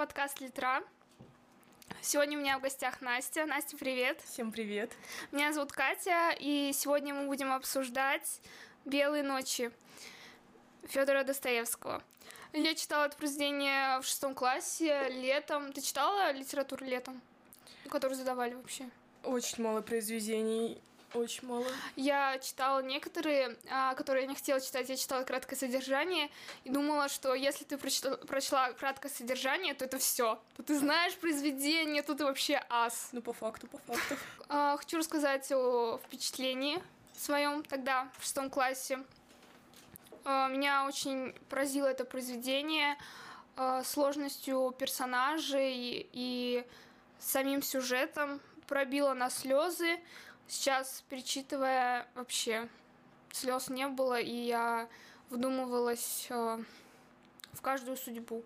подкаст «Литра». Сегодня у меня в гостях Настя. Настя, привет. Всем привет. Меня зовут Катя, и сегодня мы будем обсуждать «Белые ночи» Федора Достоевского. Я читала это произведение в шестом классе летом. Ты читала литературу летом? Которую задавали вообще? Очень мало произведений очень мало. Я читала некоторые, а, которые я не хотела читать. Я читала краткое содержание и думала, что если ты прочитала, прочла краткое содержание, то это все. То ты знаешь произведение, то ты вообще ас. Ну, по факту, по факту. А, хочу рассказать о впечатлении своем тогда, в шестом классе. А, меня очень поразило это произведение сложностью персонажей и самим сюжетом, пробило на слезы. Сейчас, перечитывая, вообще слез не было, и я вдумывалась э, в каждую судьбу.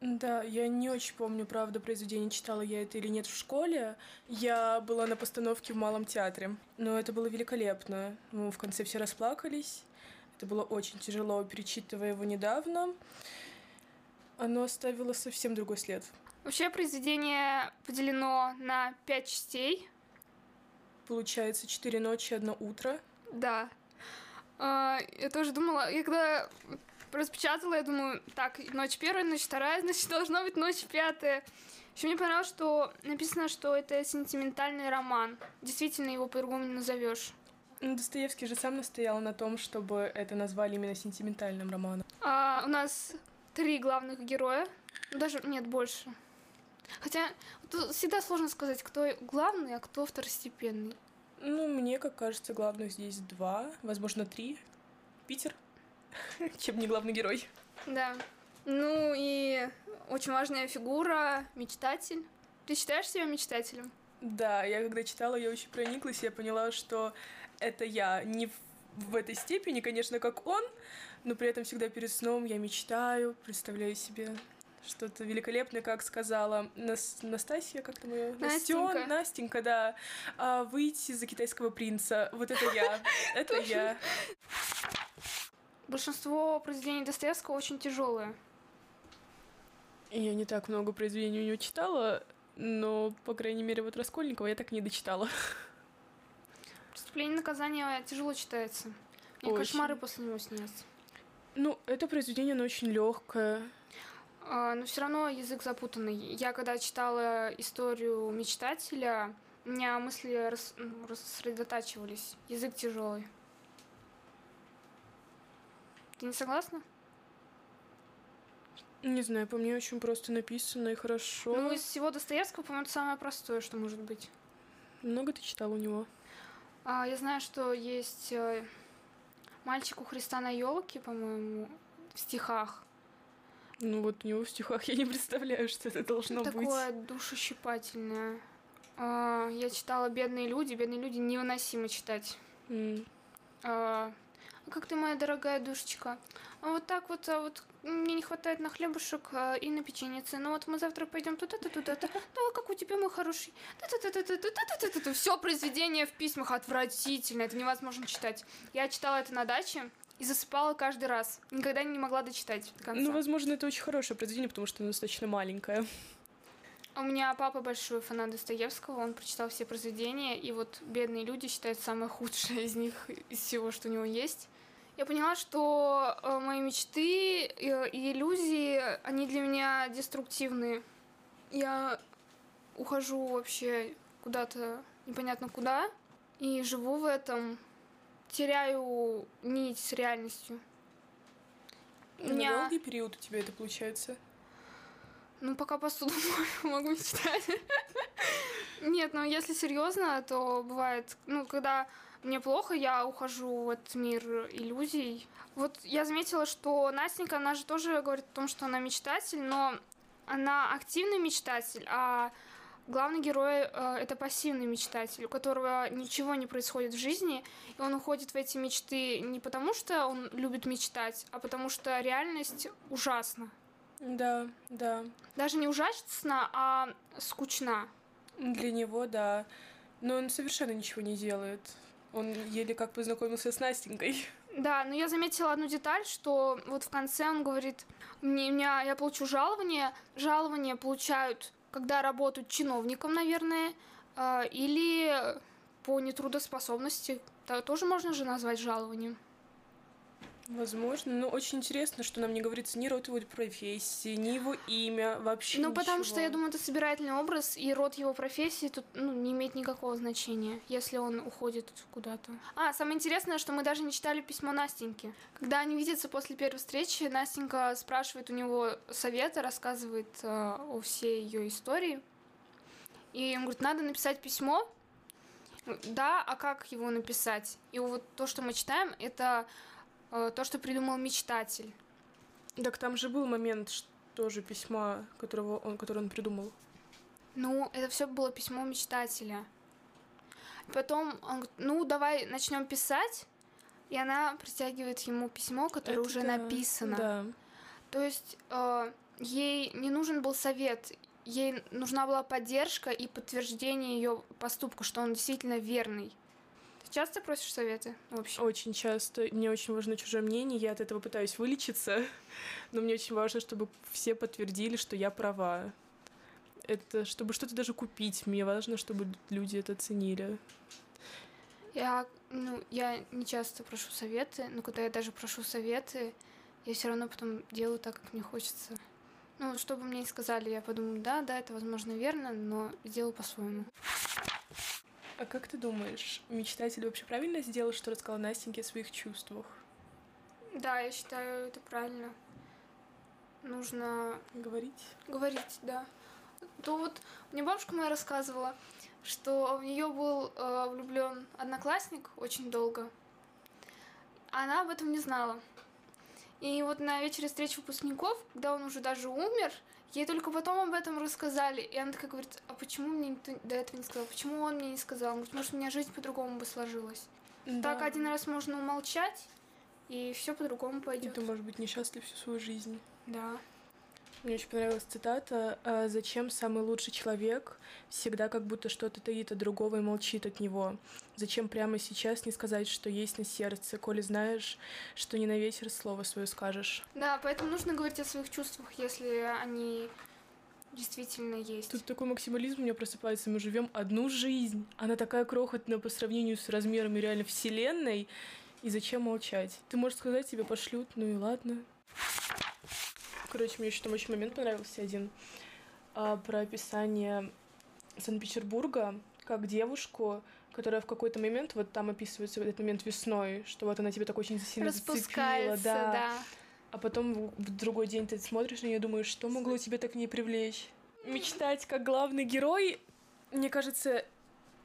Да, я не очень помню, правда, произведение, читала я это или нет в школе. Я была на постановке в Малом театре, но это было великолепно. Мы в конце все расплакались. Это было очень тяжело, перечитывая его недавно. Оно оставило совсем другой след. Вообще произведение поделено на пять частей. Получается, четыре ночи, одно утро. Да. А, я тоже думала, я когда распечатала, я думаю, так, ночь первая, ночь вторая, значит, должна быть ночь пятая. Еще мне понравилось, что написано, что это сентиментальный роман. Действительно, его по-другому не назовешь. Ну, Достоевский же сам настоял на том, чтобы это назвали именно сентиментальным романом. А, у нас три главных героя. Даже нет, больше. Хотя тут всегда сложно сказать, кто главный, а кто второстепенный. Ну, мне, как кажется, главных здесь два, возможно, три. Питер, чем не главный герой. Да. Ну и очень важная фигура — мечтатель. Ты считаешь себя мечтателем? Да, я когда читала, я очень прониклась, я поняла, что это я не в, в этой степени, конечно, как он, но при этом всегда перед сном я мечтаю, представляю себе что-то великолепное, как сказала Нас... Настасья, как там ее? Настенька. Настенька, да. А, выйти за китайского принца. Вот это я. Это я. Большинство произведений Достоевского очень тяжелые. Я не так много произведений у него читала, но, по крайней мере, вот Раскольникова я так не дочитала. «Преступление и наказание» тяжело читается. Мне очень. кошмары после него снятся. Ну, это произведение, оно очень легкое. А, но все равно язык запутанный. Я когда читала историю мечтателя, у меня мысли рас... Ну, рассредотачивались. Язык тяжелый. Ты не согласна? Не знаю, по мне очень просто написано и хорошо. Ну, из всего Достоевского, по-моему, это самое простое, что может быть. Много ты читал у него? А, я знаю, что есть э, мальчик у Христа на елке, по-моему, в стихах. Ну вот у него в стихах я не представляю, что это должно Такое быть. Такое душещипательное. А, я читала «Бедные люди». «Бедные люди» невыносимо читать. Mm. А, как ты, моя дорогая душечка? А вот так вот, а вот мне не хватает на хлебушек а, и на печенице. Ну вот мы завтра пойдем туда-то, туда-то. Да, как у тебя, мой хороший. Все произведение в письмах отвратительно. Это невозможно читать. Я читала это на даче. И засыпала каждый раз. Никогда не могла дочитать до конца. Ну, возможно, это очень хорошее произведение, потому что оно достаточно маленькое. У меня папа большой фанат Достоевского, он прочитал все произведения, и вот «Бедные люди» считают самое худшее из них, из всего, что у него есть. Я поняла, что э, мои мечты и иллюзии, они для меня деструктивны. Я ухожу вообще куда-то непонятно куда, и живу в этом, теряю нить с реальностью. На меня... долгий период у тебя это получается? Ну, пока посуду могу читать. Нет, ну если серьезно, то бывает, ну, когда мне плохо, я ухожу в этот мир иллюзий. Вот я заметила, что Настенька, она же тоже говорит о том, что она мечтатель, но она активный мечтатель, а Главный герой э, это пассивный мечтатель, у которого ничего не происходит в жизни, и он уходит в эти мечты не потому, что он любит мечтать, а потому что реальность ужасна. Да, да. Даже не ужасна, а скучна. Для него, да. Но он совершенно ничего не делает. Он еле как познакомился с Настенькой. Да, но я заметила одну деталь, что вот в конце он говорит, мне, меня, я получу жалование, жалование получают, когда работают чиновником, наверное, э, или по нетрудоспособности, тоже можно же назвать жалованием. Возможно, но очень интересно, что нам не говорится ни род его профессии, ни его имя, вообще Ну, ничего. потому что, я думаю, это собирательный образ, и род его профессии тут ну, не имеет никакого значения, если он уходит куда-то. А, самое интересное, что мы даже не читали письмо Настеньки. Когда они видятся после первой встречи, Настенька спрашивает у него совета, рассказывает э, о всей ее истории. И он говорит, надо написать письмо. Да, а как его написать? И вот то, что мы читаем, это то, что придумал мечтатель. Так там же был момент тоже письма, которого он, который он придумал. Ну, это все было письмо мечтателя. Потом он говорит, ну, давай начнем писать. И она протягивает ему письмо, которое Это уже да, написано. Да. То есть э, ей не нужен был совет, ей нужна была поддержка и подтверждение ее поступка, что он действительно верный. Часто просишь советы вообще? Очень часто. Мне очень важно чужое мнение, я от этого пытаюсь вылечиться, но мне очень важно, чтобы все подтвердили, что я права. Это чтобы что-то даже купить, мне важно, чтобы люди это ценили. Я, ну, я не часто прошу советы, но когда я даже прошу советы, я все равно потом делаю так, как мне хочется. Ну, что бы мне ни сказали, я подумаю, да, да, это, возможно, верно, но сделаю по-своему. А как ты думаешь, мечтатель вообще правильно сделал, что рассказал Настеньке о своих чувствах? Да, я считаю, это правильно. Нужно Говорить? говорить, да. То вот мне бабушка моя рассказывала, что в нее был э, влюблен одноклассник очень долго. Она об этом не знала. И вот на вечере встречи выпускников, когда он уже даже умер, ей только потом об этом рассказали. И она такая говорит, а почему мне никто до этого не сказал? Почему он мне не сказал? Он говорит, может, у меня жизнь по-другому бы сложилась. Так Да. один раз можно умолчать, и все по-другому И пойдет. ты можешь быть несчастлив всю свою жизнь. Да. Мне очень понравилась цитата «А «Зачем самый лучший человек всегда как будто что-то таит от другого и молчит от него? Зачем прямо сейчас не сказать, что есть на сердце, коли знаешь, что не на ветер слово свое скажешь?» Да, поэтому нужно говорить о своих чувствах, если они действительно есть. Тут такой максимализм у меня просыпается. Мы живем одну жизнь. Она такая крохотная по сравнению с размерами реально Вселенной. И зачем молчать? Ты можешь сказать, тебе пошлют, ну и ладно. Короче, мне еще там очень момент понравился один а, про описание Санкт-Петербурга как девушку, которая в какой-то момент, вот там описывается этот момент весной, что вот она тебе так очень сильно зацепила, да. да. А потом в, в другой день ты смотришь на нее и думаешь, что могло тебя так не привлечь? Мечтать как главный герой, мне кажется,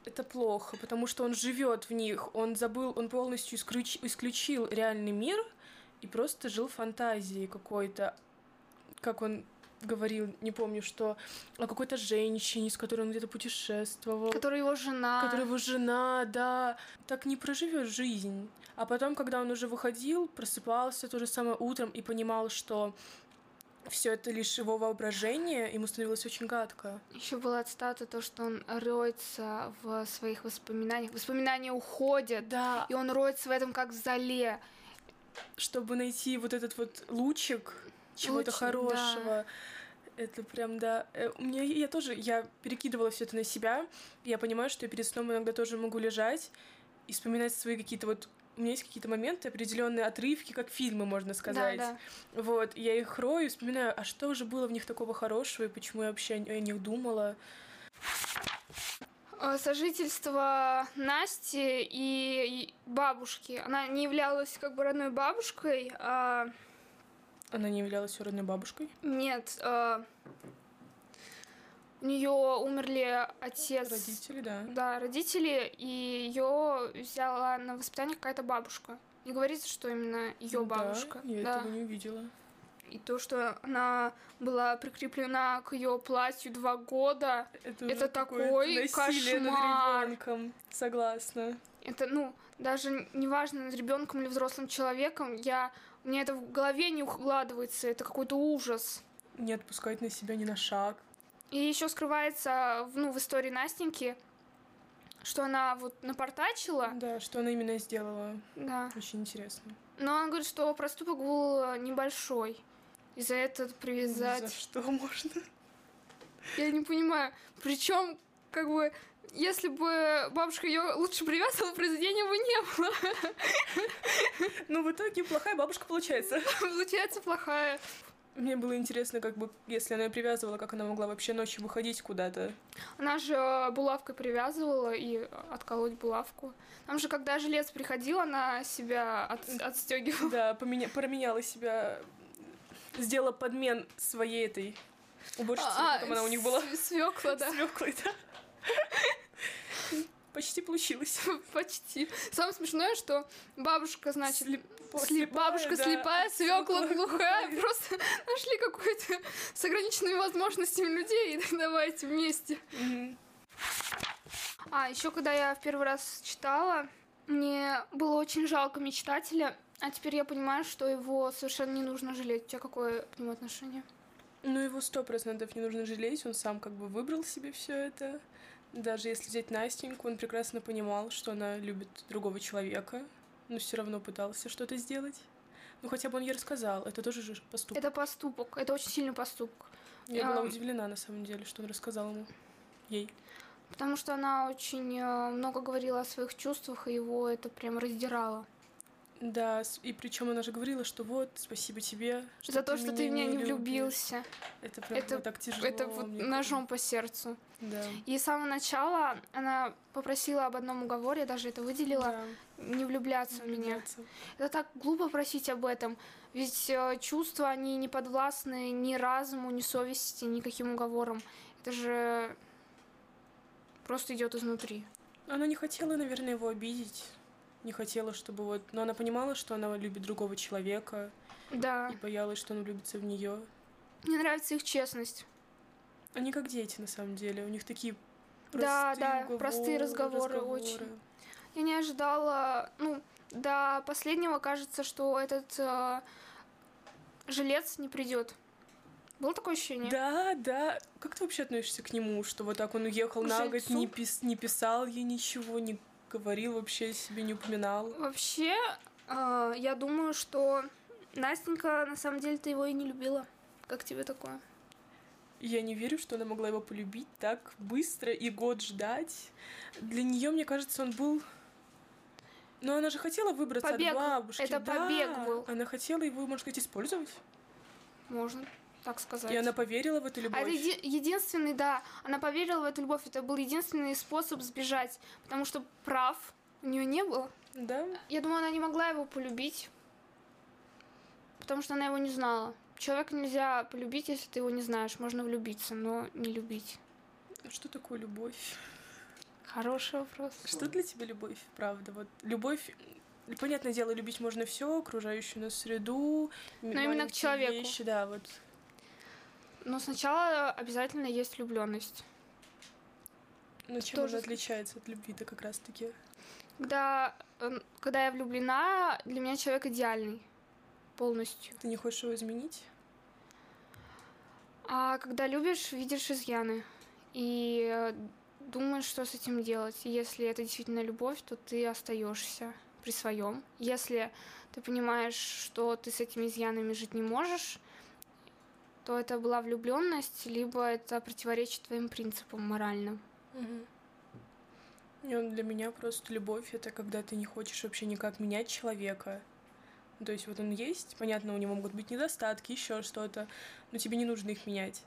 это плохо, потому что он живет в них, он забыл, он полностью исключ- исключил реальный мир и просто жил фантазией какой-то, как он говорил, не помню, что о какой-то женщине, с которой он где-то путешествовал Которая его жена. которая его жена, да, так не проживешь жизнь. А потом, когда он уже выходил, просыпался то же самое утром и понимал, что все это лишь его воображение, ему становилось очень гадко. Еще была цитата, то, что он роется в своих воспоминаниях. Воспоминания уходят, Да, и он роется в этом как в зале. чтобы найти вот этот вот лучик чего-то хорошего. Это прям, да. Э, У меня я тоже, я перекидывала все это на себя. Я понимаю, что я перед сном иногда тоже могу лежать и вспоминать свои какие-то вот у меня есть какие-то моменты, определенные отрывки, как фильмы, можно сказать. Да, Вот, я их рою вспоминаю, а что же было в них такого хорошего, и почему я вообще о них думала. да. Э, Сожительство Насти и бабушки. Она не являлась как бы родной бабушкой, а Она не являлась её родной бабушкой. нет, э, у нее умерли отец, Родители, да. да, родители, и ее взяла на воспитание какая-то бабушка. Не говорится, что именно ее Да, бабушка. я да. этого не увидела. И то, что она была прикреплена к ее платью два года, Это, Это такой над кошмар. ребенком. Согласна. это, ну, даже неважно, над ребенком или взрослым человеком, я, мне это в голове не укладывается, это какой-то ужас. Не отпускать на себя ни на шаг. И еще скрывается, в- ну, в истории Настеньки, что она вот напортачила. Да, что она именно сделала. Да. Очень интересно. Но она говорит, что проступок был небольшой. И за это привязать. За что можно? Я не понимаю. Причем, как бы, если бы бабушка ее лучше привязывала, произведения бы не было. Ну, в итоге плохая бабушка получается. Получается плохая. Мне было интересно, как бы, если она ее привязывала, как она могла вообще ночью выходить куда-то. Она же булавкой привязывала и отколоть булавку. Там же, когда жилец приходил, она себя от, отстегивала. Да, поменя... променяла себя, сделала подмен своей этой уборщицы, а, потом она у них была. Свекла, да. Свеклой, да. Почти получилось. Почти. Самое смешное, что бабушка, значит, Слеп... слепая, бабушка да. слепая, свекла глухая. Просто нашли какую-то с ограниченными возможностями людей и давайте вместе. А, еще когда я в первый раз читала, мне было очень жалко мечтателя, а теперь я понимаю, что его совершенно не нужно жалеть. У тебя какое к нему отношение? Ну, его сто процентов не нужно жалеть, он сам как бы выбрал себе все это. Даже если взять Настеньку, он прекрасно понимал, что она любит другого человека, но все равно пытался что-то сделать. Ну, хотя бы он ей рассказал, это тоже же поступок. Это поступок, это очень сильный поступок. Я а... была удивлена, на самом деле, что он рассказал ему, ей. Потому что она очень э, много говорила о своих чувствах, и его это прям раздирало. Да, и причем она же говорила, что вот, спасибо тебе. Что За то, что ты в меня не влюбился. Это прям это, так тяжело. Это вот ножом по сердцу. Да. И с самого начала она попросила об одном уговоре, я даже это выделила, да. не влюбляться не в меня. Это так глупо просить об этом. Ведь э, чувства, они не подвластны ни разуму, ни совести, никаким уговорам. Это же просто идет изнутри. Она не хотела, наверное, его обидеть не хотела, чтобы вот... Но она понимала, что она любит другого человека. Да. И боялась, что он влюбится в нее. Мне нравится их честность. Они как дети, на самом деле. У них такие простые да, да, уговоры, простые разговоры, разговоры очень. Я не ожидала, ну, до последнего кажется, что этот э, жилец не придет. Было такое ощущение? Да, да. Как ты вообще относишься к нему, что вот так он уехал на год, не, пис не писал ей ничего, не говорил вообще, себе не упоминал? Вообще, э, я думаю, что Настенька на самом деле-то его и не любила. Как тебе такое? Я не верю, что она могла его полюбить так быстро и год ждать. Для нее, мне кажется, он был но она же хотела выбраться побег. от бабушки. Это да. побег был. Она хотела его, можно сказать, использовать. Можно так сказать. И она поверила в эту любовь. А это еди- единственный, да, она поверила в эту любовь. Это был единственный способ сбежать, потому что прав у нее не было. Да. Я думаю, она не могла его полюбить, потому что она его не знала. Человека нельзя полюбить, если ты его не знаешь. Можно влюбиться, но не любить. Что такое любовь? Хороший вопрос. Что для тебя любовь, правда? Вот любовь Понятное дело, любить можно все, окружающую нас среду, но именно к человеку. Вещи, да, вот но сначала обязательно есть влюбленность. Ну, чем Тоже... она отличается от любви-то как раз-таки? Когда, эм, когда я влюблена, для меня человек идеальный. Полностью. Ты не хочешь его изменить? А когда любишь, видишь изъяны. И э, думаешь, что с этим делать. Если это действительно любовь, то ты остаешься при своем. Если ты понимаешь, что ты с этими изъянами жить не можешь, то это была влюбленность, либо это противоречит твоим принципам моральным. Угу. И для меня просто любовь это когда ты не хочешь вообще никак менять человека. То есть вот он есть, понятно, у него могут быть недостатки, еще что-то, но тебе не нужно их менять.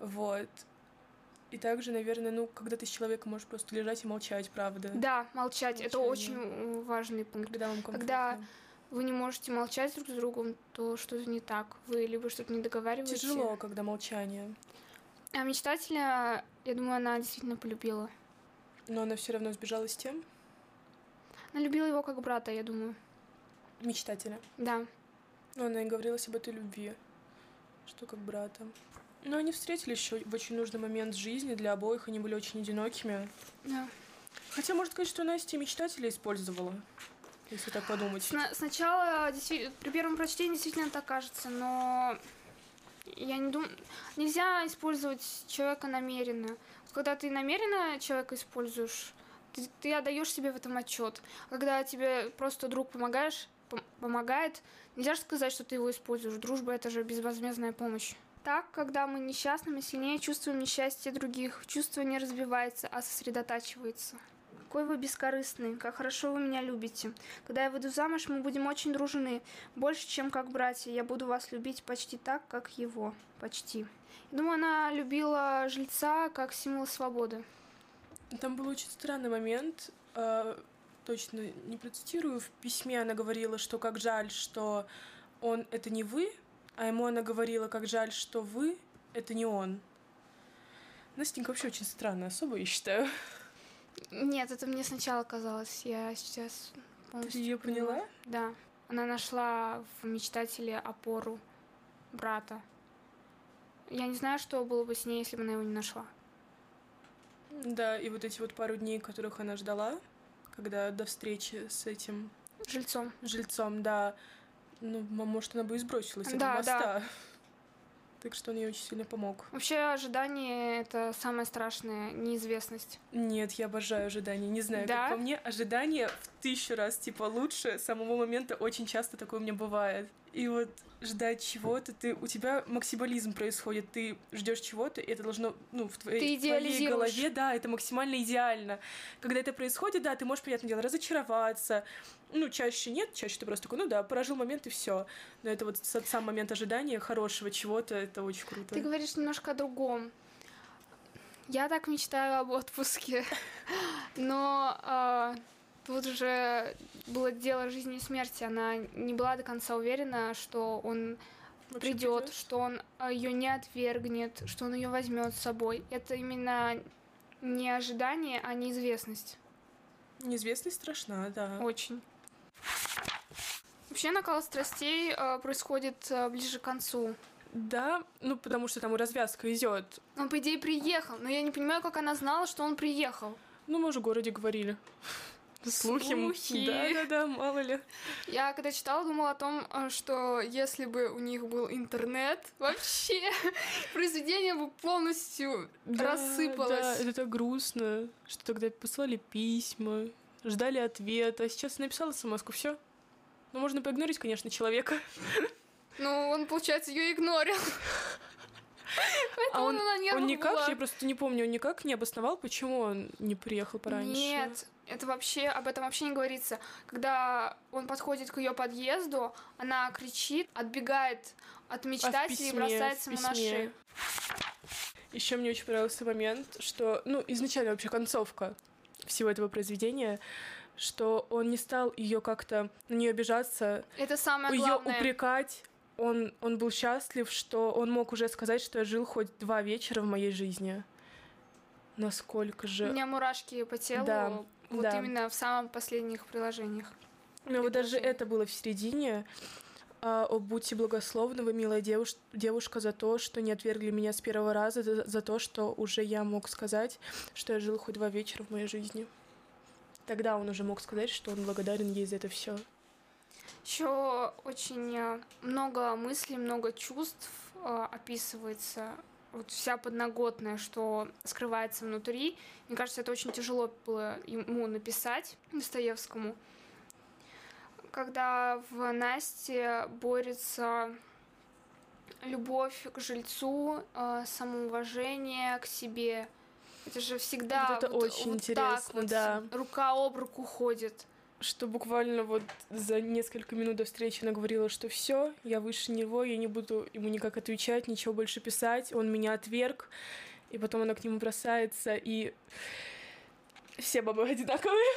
Вот. И также, наверное, ну, когда ты с человеком можешь просто лежать и молчать, правда. Да, молчать. Молчание. Это очень важный пункт. Когда вам комфортно. Когда вы не можете молчать друг с другом, то что-то не так. Вы либо что-то не договариваете. Тяжело, когда молчание. А мечтателя, я думаю, она действительно полюбила. Но она все равно сбежала с тем? Она любила его как брата, я думаю. Мечтателя? Да. Но она и говорила об этой любви, что как брата. Но они встретились еще в очень нужный момент жизни для обоих, они были очень одинокими. Да. Хотя, можно сказать, что Настя мечтателя использовала если так подумать. Сна- сначала при первом прочтении действительно так кажется, но я не думаю, нельзя использовать человека намеренно. Когда ты намеренно человека используешь, Ты, ты отдаешь себе в этом отчет. Когда тебе просто друг помогаешь, пом- помогает, нельзя же сказать, что ты его используешь. Дружба это же безвозмездная помощь. Так, когда мы несчастны, мы сильнее чувствуем несчастье других. Чувство не разбивается, а сосредотачивается. Какой вы бескорыстный, как хорошо вы меня любите. Когда я выйду замуж, мы будем очень дружны. Больше, чем как братья. Я буду вас любить почти так, как его. Почти. Я думаю, она любила жильца как символ свободы. Там был очень странный момент, э, точно не процитирую, в письме она говорила, что как жаль, что он — это не вы, а ему она говорила, как жаль, что вы — это не он. Настенька вообще очень странная особа, я считаю. Нет, это мне сначала казалось. Я сейчас полностью... Ты ее поняла? Да. Она нашла в мечтателе опору брата. Я не знаю, что было бы с ней, если бы она его не нашла. Да, и вот эти вот пару дней, которых она ждала, когда до встречи с этим Жильцом. жильцом, да, ну, может, она бы и сбросилась Да, моста. да. Так что он ей очень сильно помог. Вообще, ожидание — это самое страшное, неизвестность. Нет, я обожаю ожидания. Не знаю, Да? как по мне, ожидания в тысячу раз, типа, лучше самого момента. Очень часто такое у меня бывает. И вот ждать чего-то, ты, у тебя максимализм происходит. Ты ждешь чего-то, и это должно, ну, в твоей, твоей голове, да, это максимально идеально. Когда это происходит, да, ты можешь, понятное дело, разочароваться. Ну, чаще нет, чаще ты просто такой, ну да, прожил момент и все. Но это вот сам момент ожидания хорошего чего-то, это очень круто. Ты говоришь немножко о другом. Я так мечтаю об отпуске, но а, тут уже было дело жизни и смерти. Она не была до конца уверена, что он Вообще придет, придёшь? что он ее не отвергнет, что он ее возьмет с собой. Это именно не ожидание, а неизвестность. Неизвестность страшна, да. Очень. Вообще накал страстей а, происходит а, ближе к концу. Да, ну потому что там развязка идет. Он, по идее, приехал, но я не понимаю, как она знала, что он приехал. Ну, мы уже в городе говорили. Слухи. Слухи. Да-да-да, мало ли. Я когда читала, думала о том, э, что если бы у них был интернет, вообще произведение бы полностью Да, рассыпалось. Да, это грустно, что тогда послали письма, ждали ответа. А сейчас написала смс все. Ну, можно поигнорить, конечно, человека. Ну, он, получается, ее игнорил. А он, на нервах он никак, была. я просто не помню, он никак не обосновал, почему он не приехал пораньше. Нет, это вообще, об этом вообще не говорится. Когда он подходит к ее подъезду, она кричит, отбегает от мечтателей и письме, бросается в ему на шею. Еще мне очень понравился момент, что, ну, изначально вообще концовка всего этого произведения, что он не стал ее как-то на нее обижаться, Это самое ее главное. упрекать. Он, он был счастлив, что он мог уже сказать, что я жил хоть два вечера в моей жизни. Насколько У же... меня мурашки по телу, Да, вот да. именно в самых последних приложениях. Но вот даже это было в середине. А, «О, будьте благословны, вы, милая девуш- девушка, за то, что не отвергли меня с первого раза, за, за то, что уже я мог сказать, что я жил хоть два вечера в моей жизни». Тогда он уже мог сказать, что он благодарен ей за это все. Еще очень э, много мыслей, много чувств э, описывается. Вот вся подноготная, что скрывается внутри. Мне кажется, это очень тяжело было ему написать, Достоевскому. Когда в Насте борется любовь к жильцу, э, самоуважение к себе. Это же всегда Вот это очень так интересно, вот да. рука об руку ходит. Что буквально вот за несколько минут до встречи она говорила, что все, я выше него, я не буду ему никак отвечать, ничего больше писать, он меня отверг. И потом она к нему бросается, и все бабы одинаковые.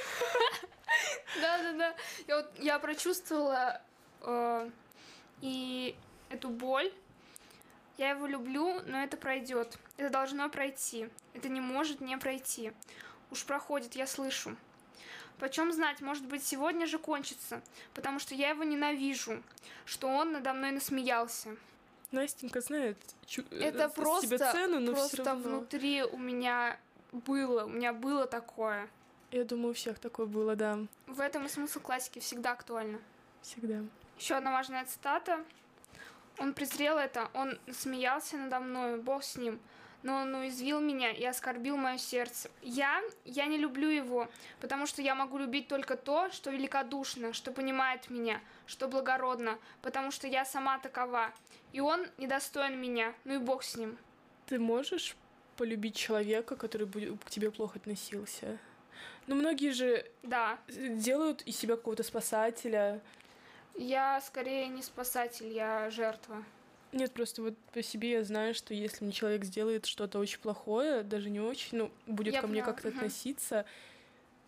Да, да, да. Я, вот, я прочувствовала э, и эту боль. Я его люблю, но это пройдет. Это должно пройти. Это не может не пройти. Уж проходит, я слышу. Почем знать, может быть, сегодня же кончится, потому что я его ненавижу, что он надо мной насмеялся. Настенька знает чу- Это э, просто, себе цену, но просто все равно. внутри у меня было, у меня было такое. Я думаю, у всех такое было, да, В этом и смысл классики всегда актуально. всегда. Еще одна важная цитата. Он презрел это, он смеялся надо мной, бог с ним. Но он уязвил меня и оскорбил мое сердце. Я, я не люблю его, потому что я могу любить только то, что великодушно, что понимает меня, что благородно, потому что я сама такова. И он недостоин меня, ну и бог с ним. Ты можешь полюбить человека, который будет к тебе плохо относился? Ну, многие же Да, делают из себя какого-то спасателя. я скорее не спасатель, я жертва. Нет, просто вот по себе я знаю, что если мне человек сделает что-то очень плохое, даже не очень, ну, будет Я ко мне поняла, как-то мгм. относиться,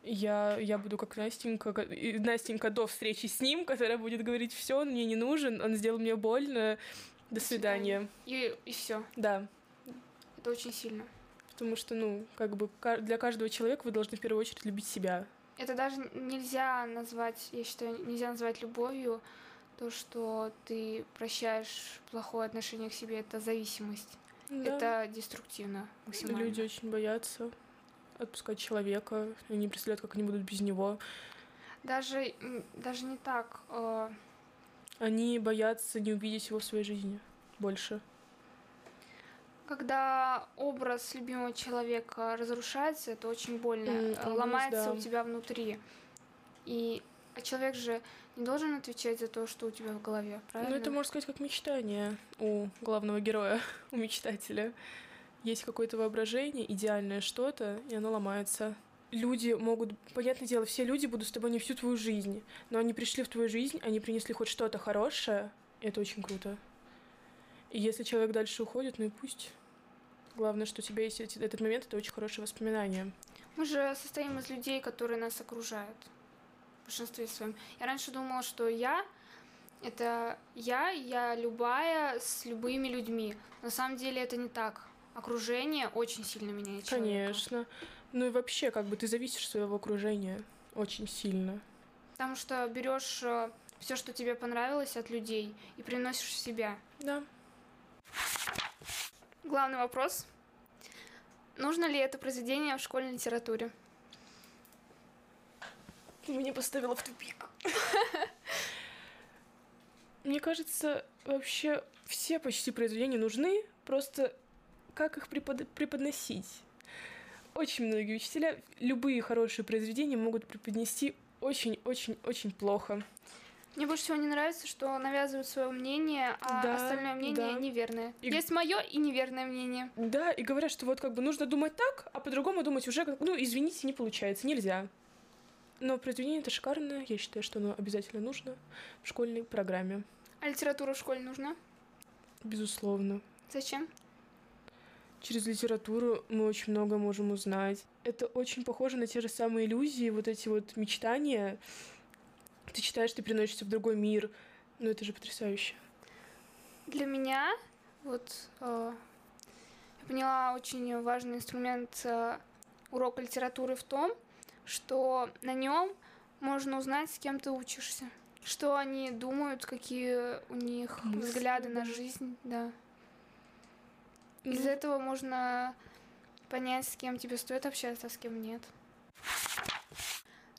я, я буду как Настенька, Настенька до встречи с ним, которая будет говорить, все, он мне не нужен, он сделал мне больно, до свидания. И, и все. Да, Это очень сильно. потому что, ну, как бы для каждого человека вы должны в первую очередь любить себя. Это даже нельзя назвать, я считаю, нельзя назвать любовью то, что ты прощаешь плохое отношение к себе, это зависимость. Да. Это деструктивно максимально. Люди очень боятся отпускать человека, они не представляют, как они будут без него. Даже, даже не так. э, Они боятся не увидеть его в своей жизни больше. Когда образ любимого человека разрушается, это очень больно. Образ, Ломается да. у тебя внутри. И а человек же не должен отвечать за то, что у тебя в голове, правильно? Ну, это, можно сказать, как мечтание у главного героя, у мечтателя. Есть какое-то воображение, идеальное что-то, и оно ломается. Люди могут... Понятное дело, все люди будут с тобой не всю твою жизнь, но они пришли в твою жизнь, они принесли хоть что-то хорошее, это очень круто. И если человек дальше уходит, ну и пусть. Главное, что у тебя есть этот момент, это очень хорошее воспоминание. Мы же состоим из людей, которые нас окружают. Большинстве своем. Я раньше думала, что я это я, я любая с любыми людьми. На самом деле это не так. Окружение очень сильно меняет человека. Конечно. Ну и вообще, как бы ты зависишь от своего окружения очень сильно. Потому что берешь все, что тебе понравилось от людей, и приносишь в себя. Да. Главный вопрос. Нужно ли это произведение в школьной литературе? Ты меня поставила в тупик. Мне кажется, вообще все почти произведения нужны, просто как их препод- преподносить. Очень многие учителя любые хорошие произведения могут преподнести очень-очень-очень плохо. Мне больше всего не нравится, что навязывают свое мнение, а Да, остальное мнение да. неверное. И- Есть мое и неверное мнение. Да, и говорят, что вот как бы нужно думать так, а по-другому думать уже, как, ну, извините, не получается, нельзя. Но произведение это шикарное, я считаю, что оно обязательно нужно в школьной программе, А литература в школе нужна? безусловно. Зачем? Через литературу мы очень много можем узнать. Это очень похоже на те же самые иллюзии, вот эти вот мечтания. Ты читаешь, ты переносишься в другой мир. Ну, это же потрясающе. Для меня вот э, я поняла очень важный инструмент э, урока литературы в том, что на нем можно узнать, с кем ты учишься, что они думают, какие у них Мысли, взгляды на жизнь, да. Из этого можно понять, с кем тебе стоит общаться, а с кем нет.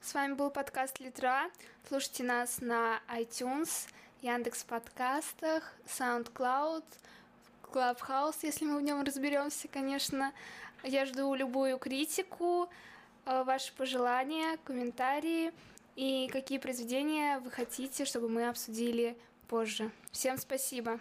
С вами был подкаст Литра. Слушайте нас на iTunes, Яндекс подкастах, SoundCloud, Clubhouse, если мы в нем разберемся, конечно. Я жду любую критику, ваши пожелания, комментарии и какие произведения вы хотите, чтобы мы обсудили позже. Всем спасибо.